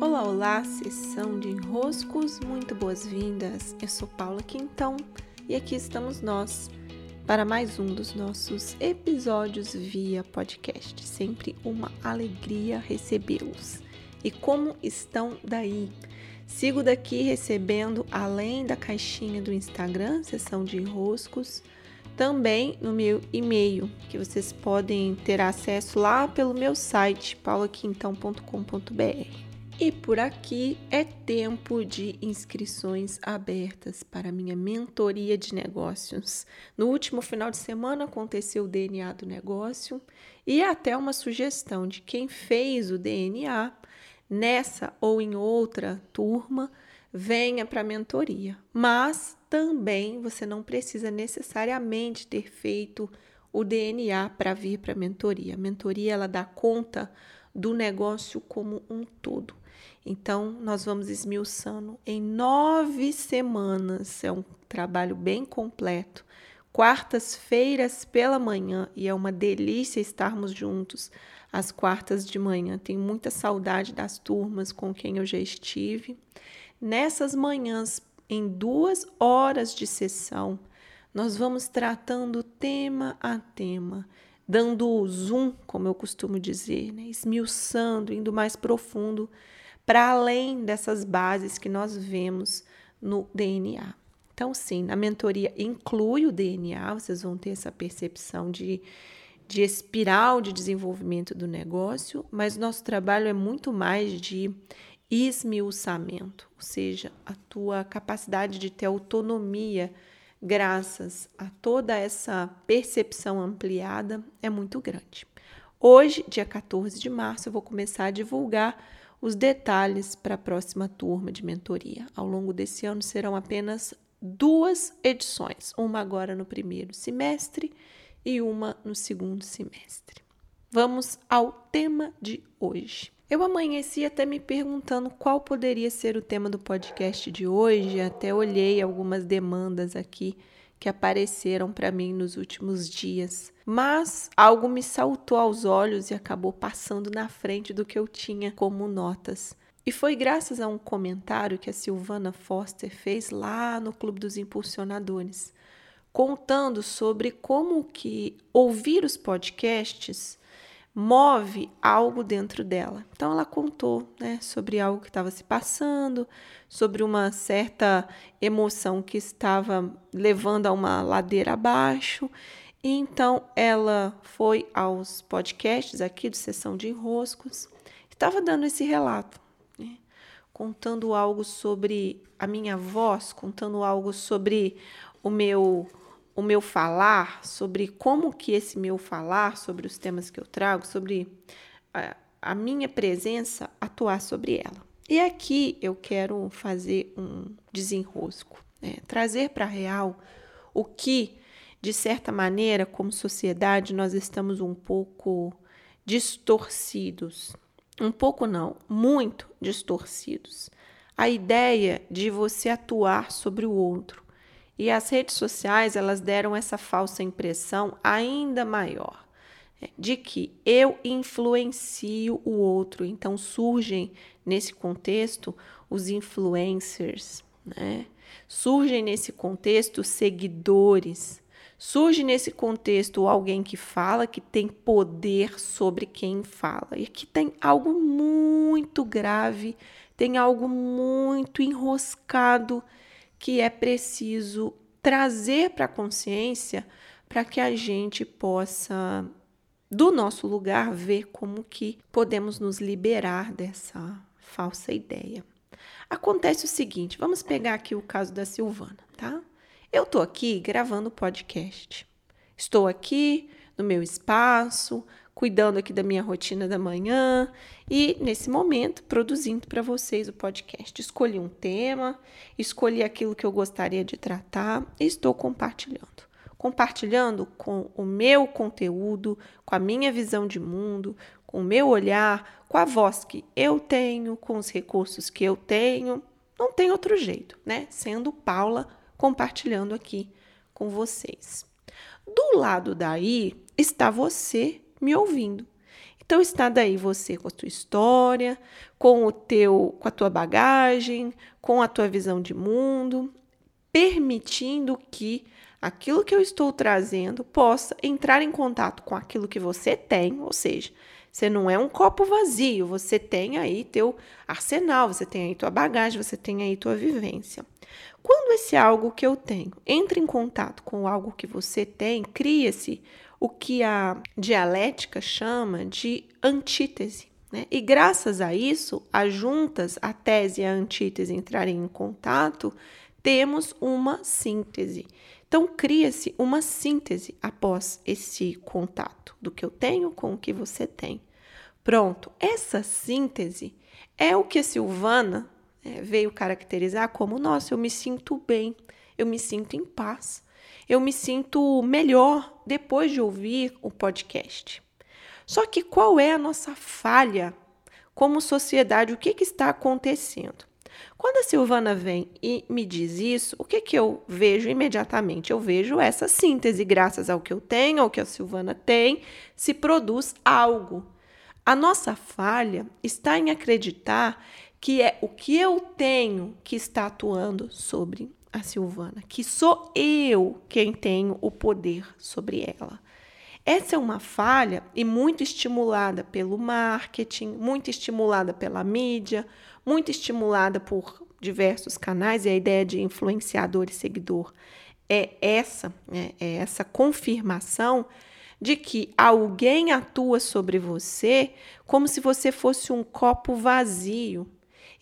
Olá, olá, sessão de enroscos, muito boas-vindas. Eu sou Paula Quintão e aqui estamos nós para mais um dos nossos episódios via podcast. Sempre uma alegria recebê-los. E como estão daí? Sigo daqui recebendo, além da caixinha do Instagram, sessão de enroscos, também no meu e-mail, que vocês podem ter acesso lá pelo meu site, paulaquintão.com.br. E por aqui é tempo de inscrições abertas para minha mentoria de negócios. No último final de semana aconteceu o DNA do negócio e até uma sugestão de quem fez o DNA nessa ou em outra turma venha para a mentoria. Mas também você não precisa necessariamente ter feito o DNA para vir para a mentoria. A mentoria ela dá conta do negócio como um todo. Então, nós vamos esmiuçando em nove semanas. É um trabalho bem completo. Quartas-feiras pela manhã, e é uma delícia estarmos juntos às quartas de manhã. Tenho muita saudade das turmas com quem eu já estive. Nessas manhãs, em duas horas de sessão, nós vamos tratando tema a tema dando zoom, como eu costumo dizer, né? esmiuçando, indo mais profundo, para além dessas bases que nós vemos no DNA. Então, sim, na mentoria inclui o DNA, vocês vão ter essa percepção de, de espiral de desenvolvimento do negócio, mas nosso trabalho é muito mais de esmiuçamento, ou seja, a tua capacidade de ter autonomia graças a toda essa percepção ampliada, é muito grande. Hoje, dia 14 de março, eu vou começar a divulgar os detalhes para a próxima turma de mentoria. Ao longo desse ano serão apenas duas edições, uma agora no primeiro semestre e uma no segundo semestre. Vamos ao tema de hoje. Eu amanheci até me perguntando qual poderia ser o tema do podcast de hoje, até olhei algumas demandas aqui que apareceram para mim nos últimos dias. Mas algo me saltou aos olhos e acabou passando na frente do que eu tinha como notas. E foi graças a um comentário que a Silvana Foster fez lá no Clube dos Impulsionadores, contando sobre como que ouvir os podcasts move algo dentro dela. Então ela contou, né, sobre algo que estava se passando, sobre uma certa emoção que estava levando a uma ladeira abaixo. E então ela foi aos podcasts aqui do Sessão de Enroscos, estava dando esse relato, né, contando algo sobre a minha voz, contando algo sobre o meu o meu falar, sobre como que esse meu falar, sobre os temas que eu trago, sobre a, a minha presença atuar sobre ela. E aqui eu quero fazer um desenrosco, né? trazer para a real o que, de certa maneira, como sociedade, nós estamos um pouco distorcidos. Um pouco não, muito distorcidos. A ideia de você atuar sobre o outro, e as redes sociais, elas deram essa falsa impressão ainda maior é, de que eu influencio o outro. Então surgem nesse contexto os influencers, né? Surgem nesse contexto seguidores. Surge nesse contexto alguém que fala que tem poder sobre quem fala. E aqui tem algo muito grave, tem algo muito enroscado que é preciso trazer para a consciência para que a gente possa do nosso lugar ver como que podemos nos liberar dessa falsa ideia. Acontece o seguinte, vamos pegar aqui o caso da Silvana, tá? Eu tô aqui gravando podcast. Estou aqui no meu espaço, cuidando aqui da minha rotina da manhã e, nesse momento, produzindo para vocês o podcast. Escolhi um tema, escolhi aquilo que eu gostaria de tratar e estou compartilhando. Compartilhando com o meu conteúdo, com a minha visão de mundo, com o meu olhar, com a voz que eu tenho, com os recursos que eu tenho. Não tem outro jeito, né? Sendo Paula compartilhando aqui com vocês. Do lado daí está você me ouvindo. Então está daí você com a tua história, com o teu, com a tua bagagem, com a tua visão de mundo, permitindo que aquilo que eu estou trazendo possa entrar em contato com aquilo que você tem, ou seja, você não é um copo vazio, você tem aí teu arsenal, você tem aí tua bagagem, você tem aí tua vivência. Quando esse algo que eu tenho entra em contato com algo que você tem, cria-se o que a dialética chama de antítese. Né? E graças a isso, as juntas, a tese e a antítese entrarem em contato, temos uma síntese. Então, cria-se uma síntese após esse contato do que eu tenho com o que você tem. Pronto, essa síntese é o que a Silvana é, veio caracterizar como: nossa, eu me sinto bem, eu me sinto em paz, eu me sinto melhor depois de ouvir o podcast. Só que qual é a nossa falha como sociedade? O que, que está acontecendo? Quando a Silvana vem e me diz isso, o que, que eu vejo imediatamente? Eu vejo essa síntese, graças ao que eu tenho, ao que a Silvana tem, se produz algo. A nossa falha está em acreditar que é o que eu tenho que está atuando sobre a Silvana, que sou eu quem tenho o poder sobre ela. Essa é uma falha e muito estimulada pelo marketing, muito estimulada pela mídia, muito estimulada por diversos canais, e a ideia de influenciador e seguidor é essa, é, é essa confirmação de que alguém atua sobre você como se você fosse um copo vazio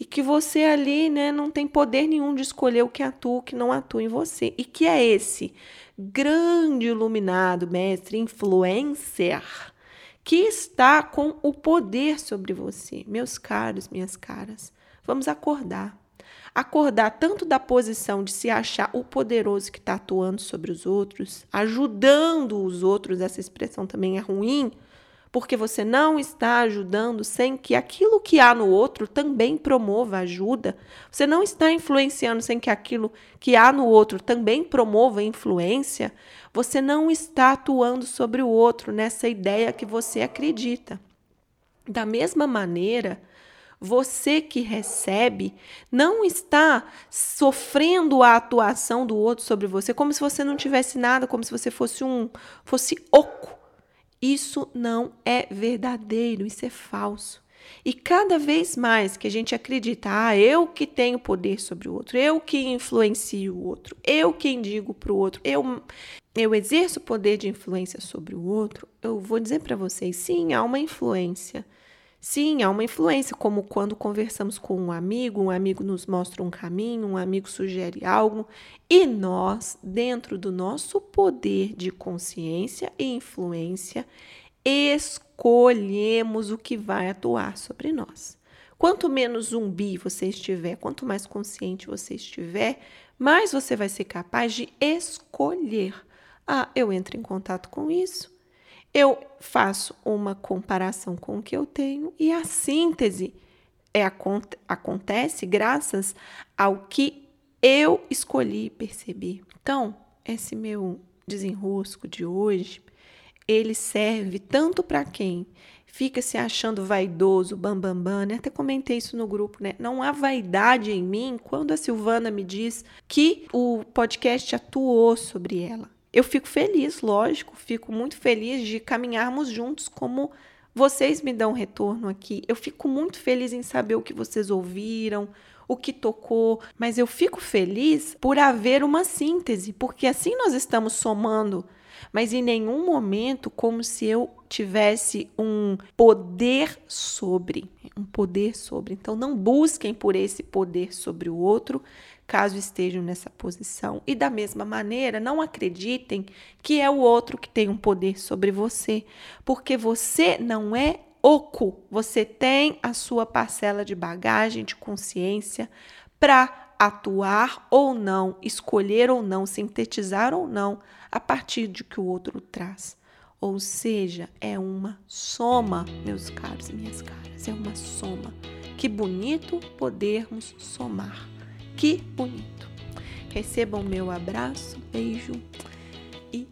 e que você ali, né, não tem poder nenhum de escolher o que atua, o que não atua em você. E que é esse grande iluminado, mestre, influencer, que está com o poder sobre você. Meus caros, minhas caras, vamos acordar. Acordar tanto da posição de se achar o poderoso que está atuando sobre os outros, ajudando os outros, essa expressão também é ruim, porque você não está ajudando sem que aquilo que há no outro também promova ajuda. Você não está influenciando sem que aquilo que há no outro também promova influência. Você não está atuando sobre o outro nessa ideia que você acredita. Da mesma maneira, você que recebe não está sofrendo a atuação do outro sobre você como se você não tivesse nada, como se você fosse um fosse oco isso não é verdadeiro, isso é falso. E cada vez mais que a gente acredita, ah, eu que tenho poder sobre o outro, eu que influencio o outro, eu quem digo para o outro, eu, eu exerço poder de influência sobre o outro, eu vou dizer para vocês, sim, há uma influência. Sim, há uma influência, como quando conversamos com um amigo, um amigo nos mostra um caminho, um amigo sugere algo, e nós, dentro do nosso poder de consciência e influência, escolhemos o que vai atuar sobre nós. Quanto menos zumbi você estiver, quanto mais consciente você estiver, mais você vai ser capaz de escolher. Ah, eu entro em contato com isso, eu faço uma comparação com o que eu tenho e a síntese é, acontece graças ao que eu escolhi perceber. Então, esse meu desenrosco de hoje, ele serve tanto para quem fica se achando vaidoso, bambambam, bam, bam, né? Até comentei isso no grupo, né? Não há vaidade em mim quando a Silvana me diz que o podcast atuou sobre ela. Eu fico feliz, lógico, fico muito feliz de caminharmos juntos como vocês me dão retorno aqui. Eu fico muito feliz em saber o que vocês ouviram, o que tocou, mas eu fico feliz por haver uma síntese, porque assim nós estamos somando, mas em nenhum momento como se eu tivesse um poder sobre, um poder sobre. Então não busquem por esse poder sobre o outro, caso estejam nessa posição. E da mesma maneira, não acreditem que é o outro que tem um poder sobre você, porque você não é oco, você tem a sua parcela de bagagem, de consciência para atuar ou não, escolher ou não, sintetizar ou não a partir de que o outro traz. Ou seja, é uma soma, meus caros e minhas caras, é uma soma. Que bonito podermos somar. Que bonito. Recebam meu abraço, beijo e